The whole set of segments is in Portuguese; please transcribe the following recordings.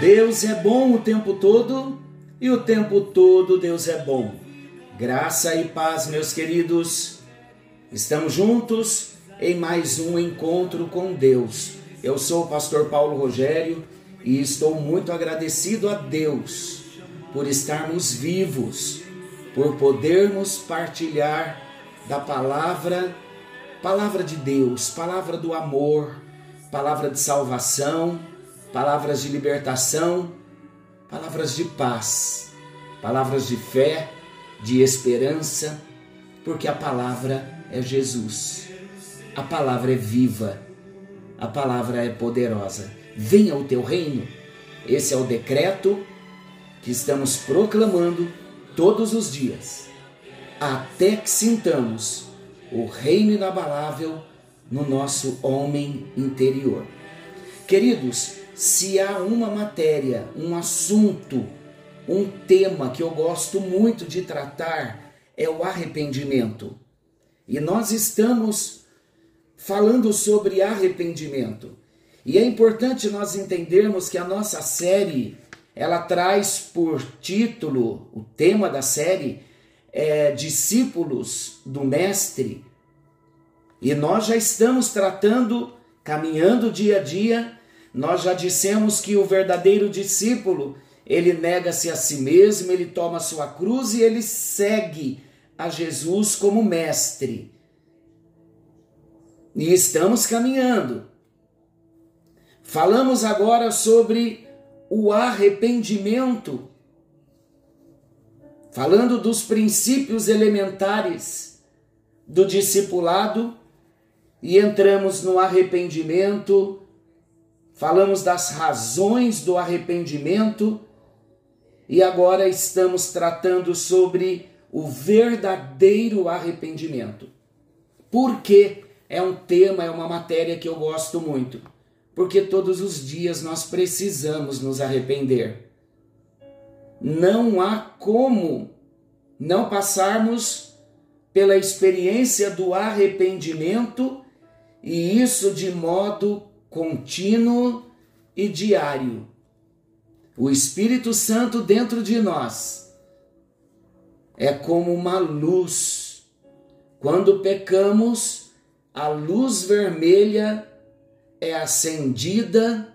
Deus é bom o tempo todo e o tempo todo Deus é bom. Graça e paz, meus queridos. Estamos juntos em mais um encontro com Deus. Eu sou o pastor Paulo Rogério e estou muito agradecido a Deus por estarmos vivos, por podermos partilhar da palavra, palavra de Deus, palavra do amor, palavra de salvação palavras de libertação, palavras de paz, palavras de fé, de esperança, porque a palavra é Jesus. A palavra é viva, a palavra é poderosa. Venha o teu reino. Esse é o decreto que estamos proclamando todos os dias, até que sintamos o reino inabalável no nosso homem interior. Queridos, se há uma matéria, um assunto, um tema que eu gosto muito de tratar, é o arrependimento. E nós estamos falando sobre arrependimento. E é importante nós entendermos que a nossa série, ela traz por título, o tema da série é discípulos do mestre. E nós já estamos tratando, caminhando dia a dia nós já dissemos que o verdadeiro discípulo, ele nega-se a si mesmo, ele toma sua cruz e ele segue a Jesus como mestre. E estamos caminhando. Falamos agora sobre o arrependimento, falando dos princípios elementares do discipulado, e entramos no arrependimento falamos das razões do arrependimento e agora estamos tratando sobre o verdadeiro arrependimento. Por que é um tema, é uma matéria que eu gosto muito? Porque todos os dias nós precisamos nos arrepender. Não há como não passarmos pela experiência do arrependimento e isso de modo contínuo e diário. O Espírito Santo dentro de nós é como uma luz. Quando pecamos, a luz vermelha é acendida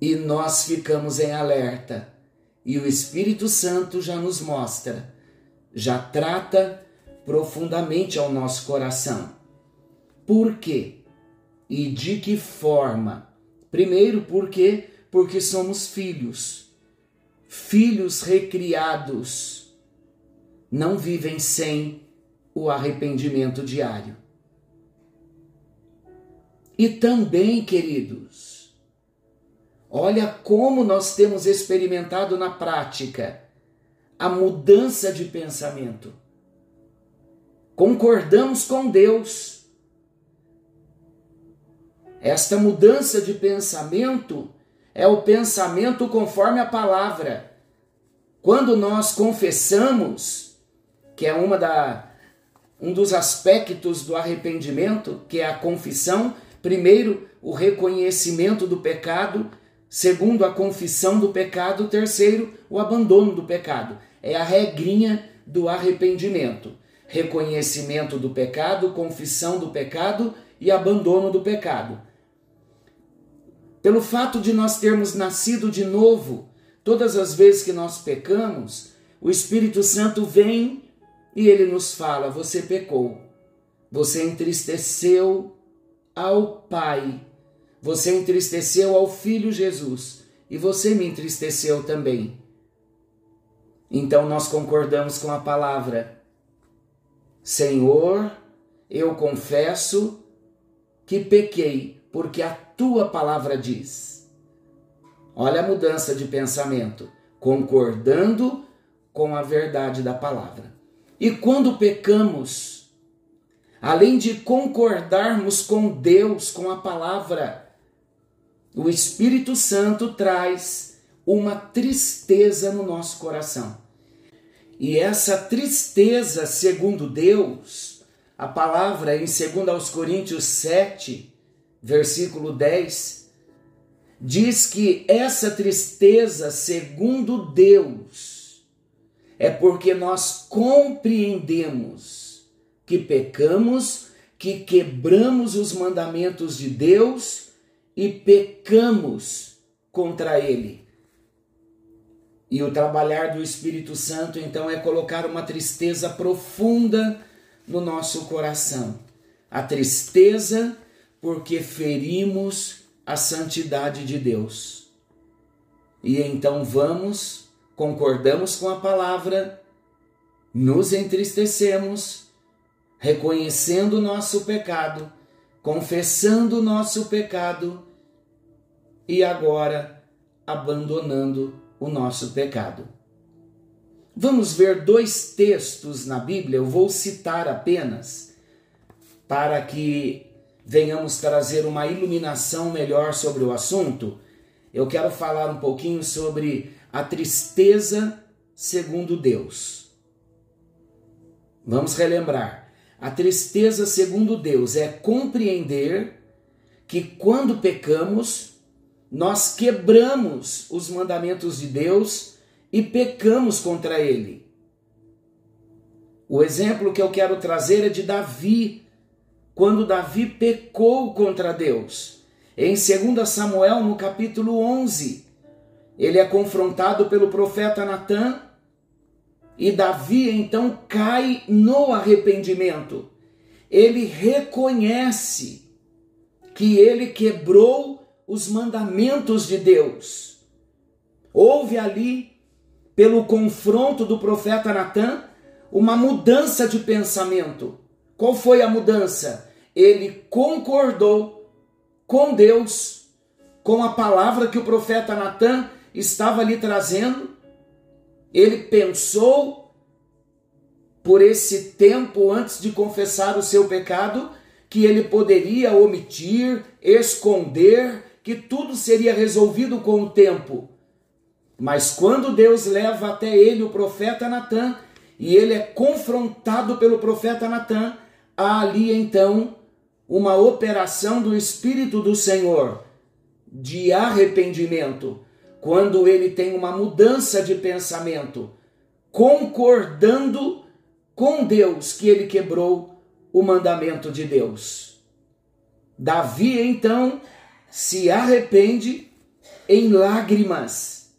e nós ficamos em alerta. E o Espírito Santo já nos mostra, já trata profundamente ao nosso coração. Por quê? E de que forma? Primeiro, porque porque somos filhos. Filhos recriados não vivem sem o arrependimento diário. E também, queridos, olha como nós temos experimentado na prática a mudança de pensamento. Concordamos com Deus esta mudança de pensamento é o pensamento conforme a palavra. Quando nós confessamos, que é uma da um dos aspectos do arrependimento, que é a confissão, primeiro, o reconhecimento do pecado, segundo, a confissão do pecado, terceiro, o abandono do pecado. É a regrinha do arrependimento. Reconhecimento do pecado, confissão do pecado e abandono do pecado. Pelo fato de nós termos nascido de novo, todas as vezes que nós pecamos, o Espírito Santo vem e ele nos fala: Você pecou, você entristeceu ao Pai, você entristeceu ao Filho Jesus. E você me entristeceu também. Então nós concordamos com a palavra: Senhor, eu confesso que pequei, porque a tua palavra diz. Olha a mudança de pensamento, concordando com a verdade da palavra. E quando pecamos, além de concordarmos com Deus, com a palavra, o Espírito Santo traz uma tristeza no nosso coração. E essa tristeza, segundo Deus, a palavra em 2 Coríntios 7, versículo 10, diz que essa tristeza, segundo Deus, é porque nós compreendemos que pecamos, que quebramos os mandamentos de Deus e pecamos contra Ele. E o trabalhar do Espírito Santo, então, é colocar uma tristeza profunda no nosso coração. A tristeza porque ferimos a santidade de Deus. E então vamos, concordamos com a palavra, nos entristecemos, reconhecendo o nosso pecado, confessando o nosso pecado e agora abandonando o nosso pecado. Vamos ver dois textos na Bíblia, eu vou citar apenas para que venhamos trazer uma iluminação melhor sobre o assunto, eu quero falar um pouquinho sobre a tristeza segundo Deus. Vamos relembrar. A tristeza segundo Deus é compreender que quando pecamos, nós quebramos os mandamentos de Deus e pecamos contra ele. O exemplo que eu quero trazer é de Davi, quando Davi pecou contra Deus. Em 2 Samuel, no capítulo 11, ele é confrontado pelo profeta Natã e Davi então cai no arrependimento. Ele reconhece que ele quebrou os mandamentos de Deus. Houve ali, pelo confronto do profeta Natã, uma mudança de pensamento. Qual foi a mudança? Ele concordou com Deus, com a palavra que o profeta Natan estava lhe trazendo. Ele pensou por esse tempo antes de confessar o seu pecado que ele poderia omitir, esconder, que tudo seria resolvido com o tempo. Mas quando Deus leva até ele o profeta Natan, e ele é confrontado pelo profeta Natan, há ali então uma operação do Espírito do Senhor de arrependimento, quando ele tem uma mudança de pensamento, concordando com Deus que ele quebrou o mandamento de Deus. Davi então se arrepende em lágrimas.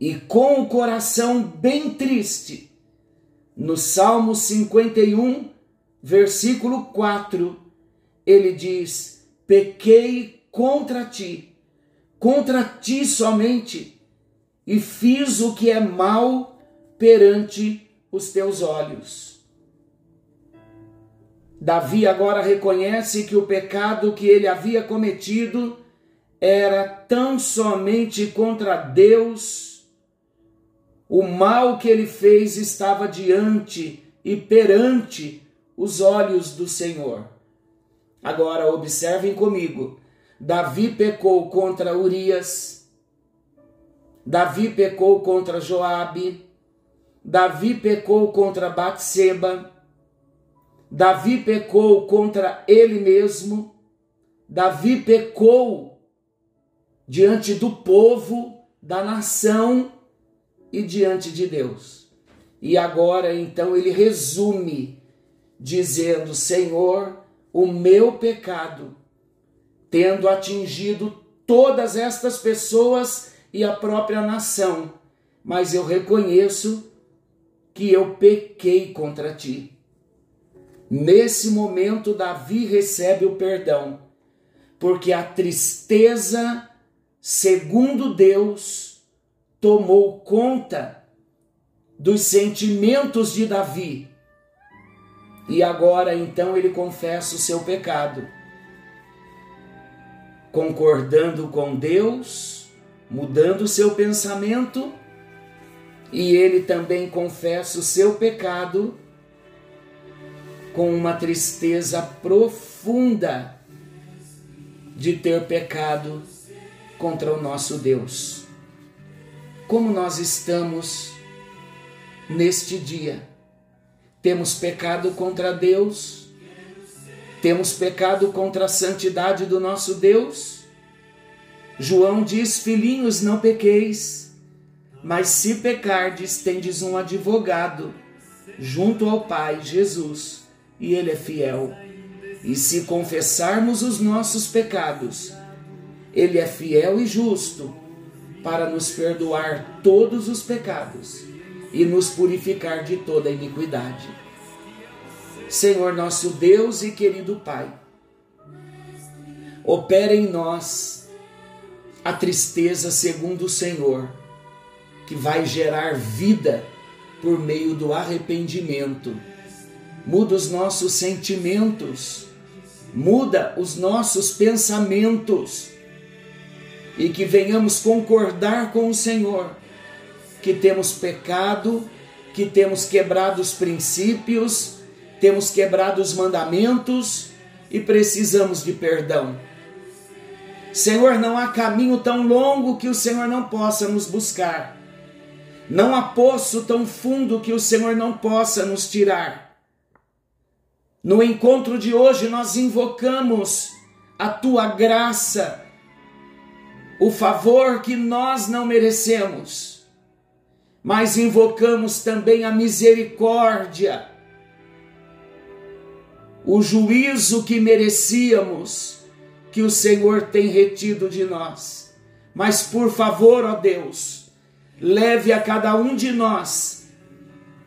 E com o coração bem triste, no Salmo 51, versículo 4, ele diz: Pequei contra ti, contra ti somente, e fiz o que é mal perante os teus olhos. Davi agora reconhece que o pecado que ele havia cometido era tão somente contra Deus o mal que ele fez estava diante e perante os olhos do Senhor. Agora observem comigo. Davi pecou contra Urias. Davi pecou contra Joabe. Davi pecou contra Batseba. Davi pecou contra ele mesmo. Davi pecou diante do povo, da nação e diante de Deus. E agora então ele resume, dizendo: Senhor, o meu pecado, tendo atingido todas estas pessoas e a própria nação, mas eu reconheço que eu pequei contra ti. Nesse momento, Davi recebe o perdão, porque a tristeza, segundo Deus, tomou conta dos sentimentos de Davi. E agora então ele confessa o seu pecado, concordando com Deus, mudando o seu pensamento, e ele também confessa o seu pecado com uma tristeza profunda de ter pecado contra o nosso Deus como nós estamos neste dia. Temos pecado contra Deus, Temos pecado contra a santidade do nosso Deus? João diz: Filhinhos, não pequeis, mas se pecardes, tendes um advogado junto ao Pai, Jesus, e Ele é fiel. E se confessarmos os nossos pecados, Ele é fiel e justo para nos perdoar todos os pecados e nos purificar de toda iniquidade. Senhor nosso Deus e querido Pai, opera em nós a tristeza segundo o Senhor, que vai gerar vida por meio do arrependimento. Muda os nossos sentimentos, muda os nossos pensamentos e que venhamos concordar com o Senhor que temos pecado, que temos quebrado os princípios, temos quebrado os mandamentos e precisamos de perdão. Senhor, não há caminho tão longo que o Senhor não possa nos buscar. Não há poço tão fundo que o Senhor não possa nos tirar. No encontro de hoje, nós invocamos a tua graça, o favor que nós não merecemos, mas invocamos também a misericórdia o juízo que merecíamos, que o Senhor tem retido de nós. Mas por favor, ó Deus, leve a cada um de nós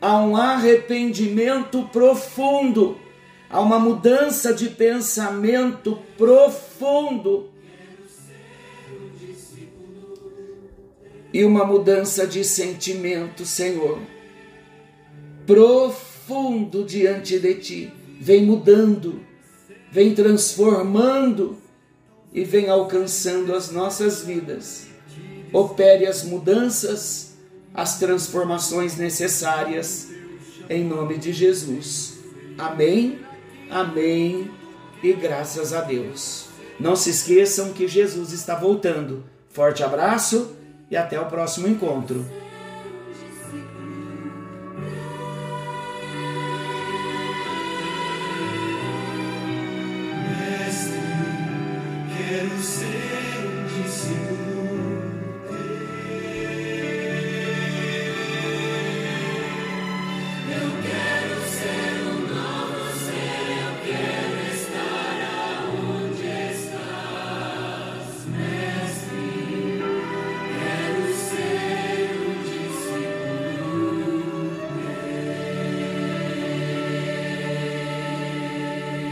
a um arrependimento profundo, a uma mudança de pensamento profundo. E uma mudança de sentimento, Senhor, profundo diante de Ti vem mudando, vem transformando e vem alcançando as nossas vidas. Opere as mudanças, as transformações necessárias, em nome de Jesus. Amém, amém e graças a Deus. Não se esqueçam que Jesus está voltando. Forte abraço e até o próximo encontro.